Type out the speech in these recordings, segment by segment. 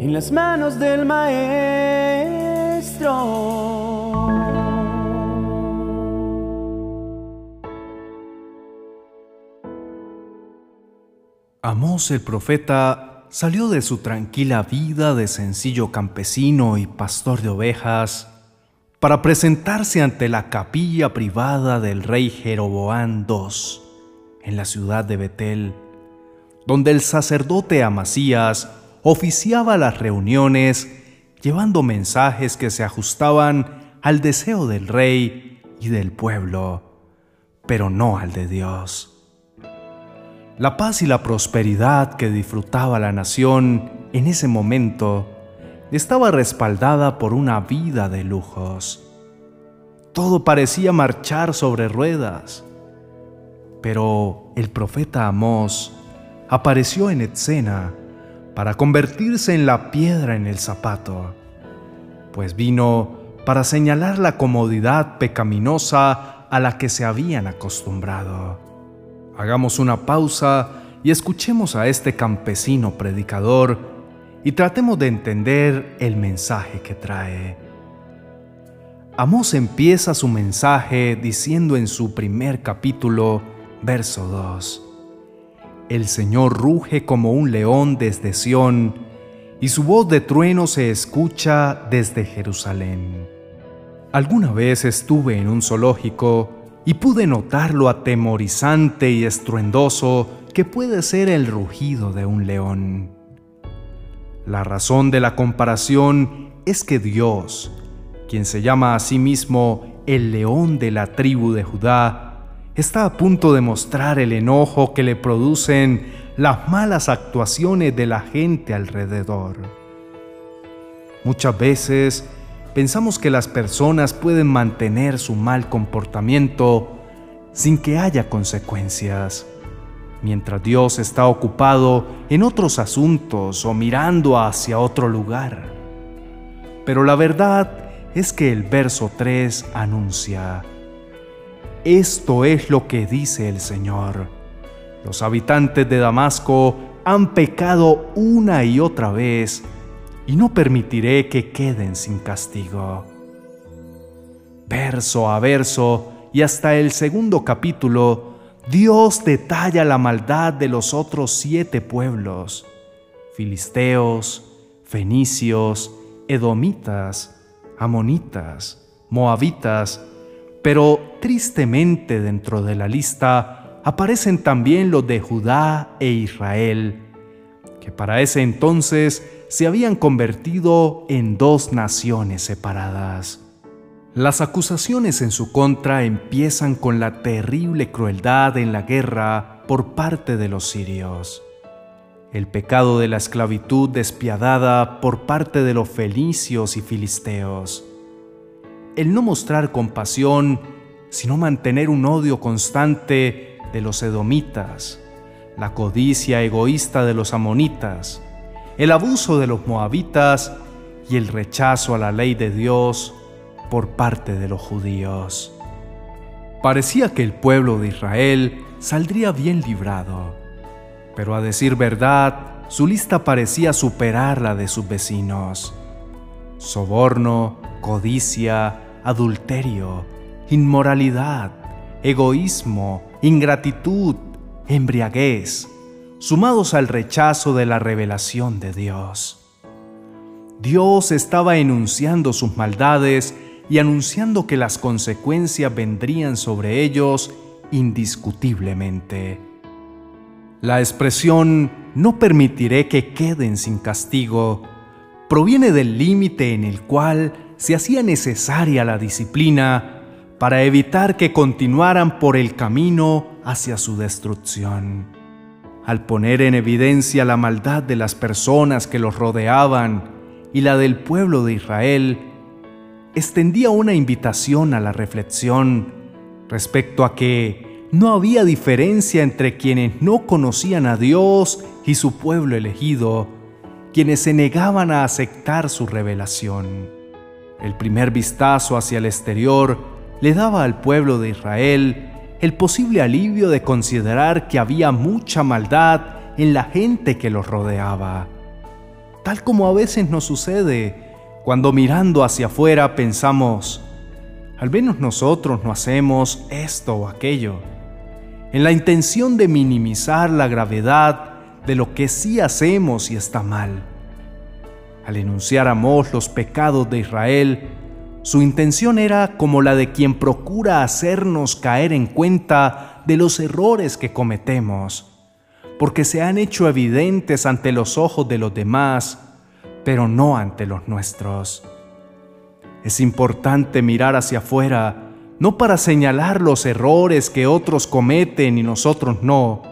en las manos del Maestro. Amós el profeta salió de su tranquila vida de sencillo campesino y pastor de ovejas para presentarse ante la capilla privada del rey Jeroboán II en la ciudad de Betel, donde el sacerdote Amasías oficiaba las reuniones llevando mensajes que se ajustaban al deseo del rey y del pueblo, pero no al de Dios. La paz y la prosperidad que disfrutaba la nación en ese momento estaba respaldada por una vida de lujos. Todo parecía marchar sobre ruedas. Pero el profeta Amós apareció en escena para convertirse en la piedra en el zapato, pues vino para señalar la comodidad pecaminosa a la que se habían acostumbrado. Hagamos una pausa y escuchemos a este campesino predicador y tratemos de entender el mensaje que trae. Amós empieza su mensaje diciendo en su primer capítulo, verso 2, El Señor ruge como un león desde Sión, y su voz de trueno se escucha desde Jerusalén. Alguna vez estuve en un zoológico y pude notar lo atemorizante y estruendoso que puede ser el rugido de un león. La razón de la comparación es que Dios, quien se llama a sí mismo el león de la tribu de Judá, está a punto de mostrar el enojo que le producen las malas actuaciones de la gente alrededor. Muchas veces pensamos que las personas pueden mantener su mal comportamiento sin que haya consecuencias, mientras Dios está ocupado en otros asuntos o mirando hacia otro lugar. Pero la verdad es que el verso 3 anuncia, esto es lo que dice el Señor. Los habitantes de Damasco han pecado una y otra vez y no permitiré que queden sin castigo. Verso a verso y hasta el segundo capítulo, Dios detalla la maldad de los otros siete pueblos, filisteos, fenicios, edomitas, amonitas, moabitas, pero tristemente dentro de la lista aparecen también los de Judá e Israel, que para ese entonces se habían convertido en dos naciones separadas. Las acusaciones en su contra empiezan con la terrible crueldad en la guerra por parte de los sirios, el pecado de la esclavitud despiadada por parte de los felicios y filisteos, el no mostrar compasión, sino mantener un odio constante de los edomitas, la codicia egoísta de los amonitas, el abuso de los moabitas y el rechazo a la ley de Dios por parte de los judíos. Parecía que el pueblo de Israel saldría bien librado, pero a decir verdad, su lista parecía superar la de sus vecinos. Soborno, codicia, adulterio, inmoralidad, egoísmo, ingratitud, embriaguez, sumados al rechazo de la revelación de Dios. Dios estaba enunciando sus maldades y anunciando que las consecuencias vendrían sobre ellos indiscutiblemente. La expresión no permitiré que queden sin castigo proviene del límite en el cual se hacía necesaria la disciplina para evitar que continuaran por el camino hacia su destrucción al poner en evidencia la maldad de las personas que los rodeaban y la del pueblo de Israel, extendía una invitación a la reflexión respecto a que no había diferencia entre quienes no conocían a Dios y su pueblo elegido, quienes se negaban a aceptar su revelación. El primer vistazo hacia el exterior le daba al pueblo de Israel el posible alivio de considerar que había mucha maldad en la gente que los rodeaba. tal como a veces nos sucede cuando mirando hacia afuera pensamos, al menos nosotros no hacemos esto o aquello, en la intención de minimizar la gravedad de lo que sí hacemos y está mal. Al enunciar a Mos los pecados de Israel, su intención era como la de quien procura hacernos caer en cuenta de los errores que cometemos, porque se han hecho evidentes ante los ojos de los demás, pero no ante los nuestros. Es importante mirar hacia afuera, no para señalar los errores que otros cometen y nosotros no,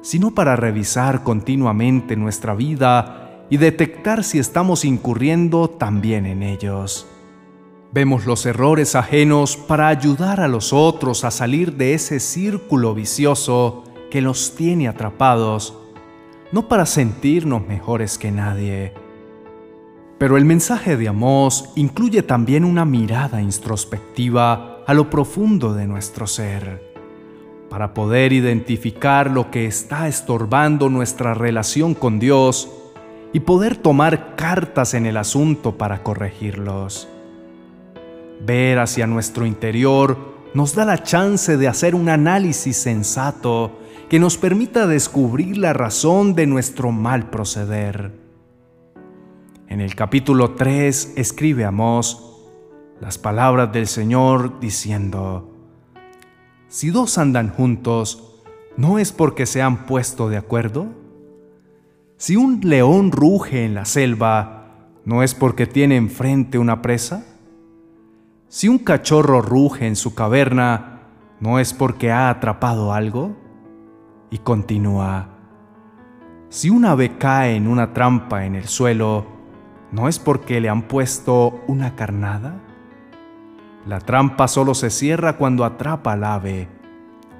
sino para revisar continuamente nuestra vida y detectar si estamos incurriendo también en ellos. Vemos los errores ajenos para ayudar a los otros a salir de ese círculo vicioso que los tiene atrapados, no para sentirnos mejores que nadie. Pero el mensaje de Amós incluye también una mirada introspectiva a lo profundo de nuestro ser, para poder identificar lo que está estorbando nuestra relación con Dios y poder tomar cartas en el asunto para corregirlos. Ver hacia nuestro interior nos da la chance de hacer un análisis sensato que nos permita descubrir la razón de nuestro mal proceder. En el capítulo 3 escribe Amós las palabras del Señor diciendo, Si dos andan juntos, ¿no es porque se han puesto de acuerdo? Si un león ruge en la selva, ¿no es porque tiene enfrente una presa? Si un cachorro ruge en su caverna, ¿no es porque ha atrapado algo? Y continúa. Si un ave cae en una trampa en el suelo, ¿no es porque le han puesto una carnada? La trampa solo se cierra cuando atrapa al ave.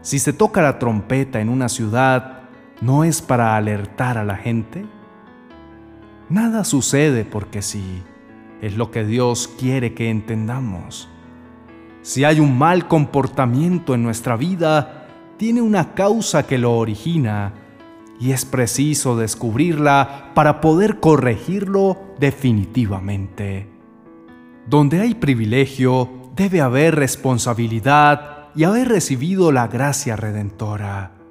Si se toca la trompeta en una ciudad, ¿no es para alertar a la gente? Nada sucede porque sí es lo que Dios quiere que entendamos. Si hay un mal comportamiento en nuestra vida, tiene una causa que lo origina y es preciso descubrirla para poder corregirlo definitivamente. Donde hay privilegio, debe haber responsabilidad y haber recibido la gracia redentora.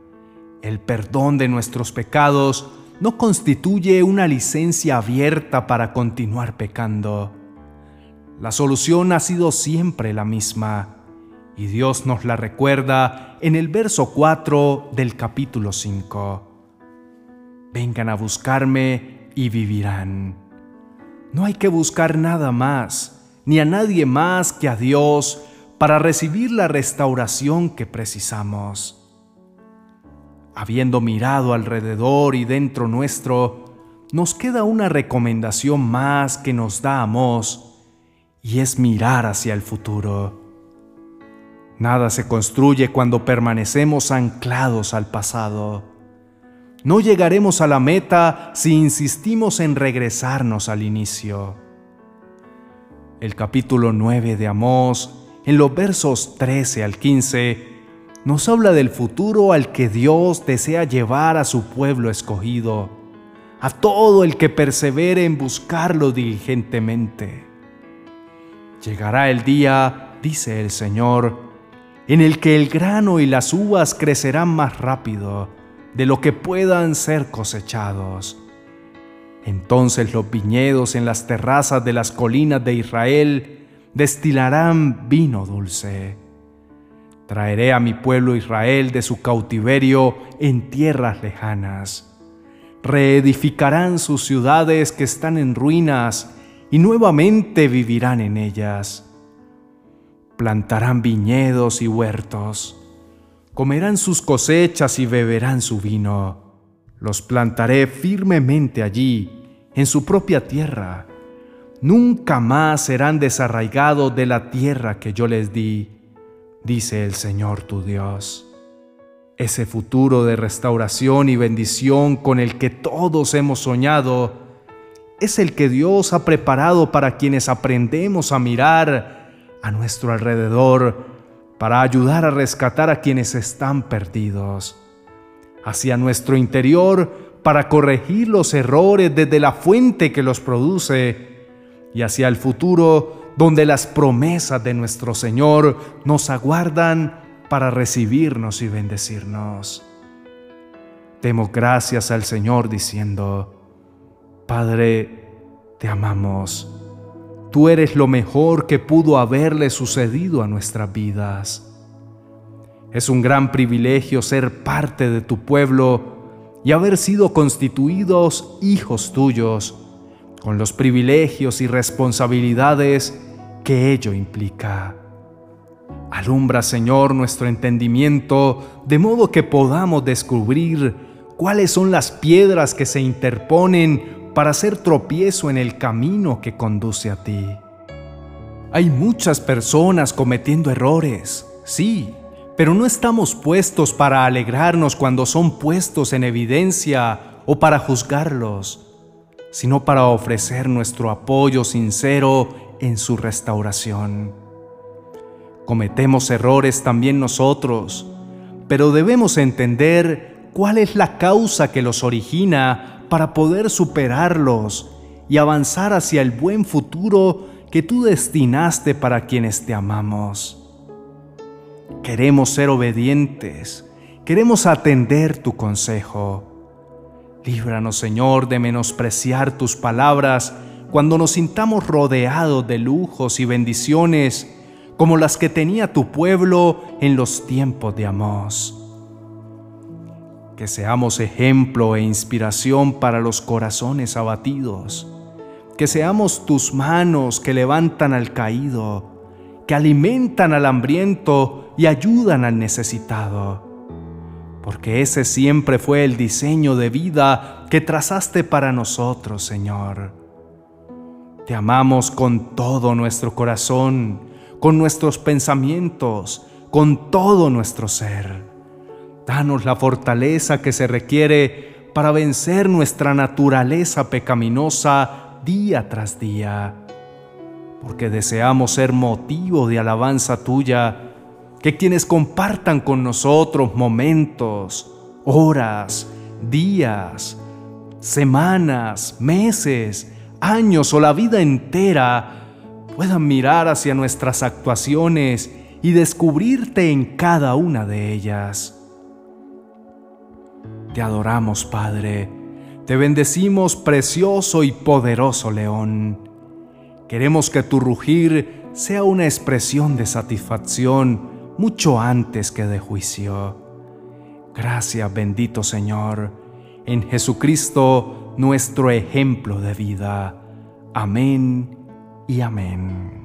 El perdón de nuestros pecados no constituye una licencia abierta para continuar pecando. La solución ha sido siempre la misma, y Dios nos la recuerda en el verso 4 del capítulo 5. Vengan a buscarme y vivirán. No hay que buscar nada más, ni a nadie más que a Dios para recibir la restauración que precisamos habiendo mirado alrededor y dentro nuestro, nos queda una recomendación más que nos damos, y es mirar hacia el futuro. Nada se construye cuando permanecemos anclados al pasado. No llegaremos a la meta si insistimos en regresarnos al inicio. El capítulo 9 de Amós, en los versos 13 al 15, nos habla del futuro al que Dios desea llevar a su pueblo escogido, a todo el que persevere en buscarlo diligentemente. Llegará el día, dice el Señor, en el que el grano y las uvas crecerán más rápido de lo que puedan ser cosechados. Entonces los viñedos en las terrazas de las colinas de Israel destilarán vino dulce Traeré a mi pueblo Israel de su cautiverio en tierras lejanas. Reedificarán sus ciudades que están en ruinas y nuevamente vivirán en ellas. Plantarán viñedos y huertos. Comerán sus cosechas y beberán su vino. Los plantaré firmemente allí, en su propia tierra. Nunca más serán desarraigados de la tierra que yo les di dice el Señor tu Dios. Ese futuro de restauración y bendición con el que todos hemos soñado es el que Dios ha preparado para quienes aprendemos a mirar a nuestro alrededor para ayudar a rescatar a quienes están perdidos. Hacia nuestro interior para corregir los errores desde la fuente que los produce y hacia el futuro donde las promesas de nuestro Señor nos aguardan para recibirnos y bendecirnos. Demos gracias al Señor diciendo, Padre, te amamos. Tú eres lo mejor que pudo haberle sucedido a nuestras vidas. Es un gran privilegio ser parte de tu pueblo y haber sido constituidos hijos tuyos, con los privilegios y responsabilidades que ello implica. Alumbra, Señor, nuestro entendimiento, de modo que podamos descubrir cuáles son las piedras que se interponen para hacer tropiezo en el camino que conduce a ti. Hay muchas personas cometiendo errores, sí, pero no estamos puestos para alegrarnos cuando son puestos en evidencia o para juzgarlos, sino para ofrecer nuestro apoyo sincero en su restauración. Cometemos errores también nosotros, pero debemos entender cuál es la causa que los origina para poder superarlos y avanzar hacia el buen futuro que tú destinaste para quienes te amamos. Queremos ser obedientes, queremos atender tu consejo. Líbranos, Señor, de menospreciar tus palabras cuando nos sintamos rodeados de lujos y bendiciones como las que tenía tu pueblo en los tiempos de Amós. Que seamos ejemplo e inspiración para los corazones abatidos. Que seamos tus manos que levantan al caído, que alimentan al hambriento y ayudan al necesitado. Porque ese siempre fue el diseño de vida que trazaste para nosotros, Señor. Te amamos con todo nuestro corazón, con nuestros pensamientos, con todo nuestro ser. Danos la fortaleza que se requiere para vencer nuestra naturaleza pecaminosa día tras día, porque deseamos ser motivo de alabanza tuya que quienes compartan con nosotros momentos, horas, días, semanas, meses, años o la vida entera puedan mirar hacia nuestras actuaciones y descubrirte en cada una de ellas. Te adoramos, Padre, te bendecimos, precioso y poderoso León. Queremos que tu rugir sea una expresión de satisfacción mucho antes que de juicio. Gracias bendito Señor, en Jesucristo nuestro ejemplo de vida. Amén y amén.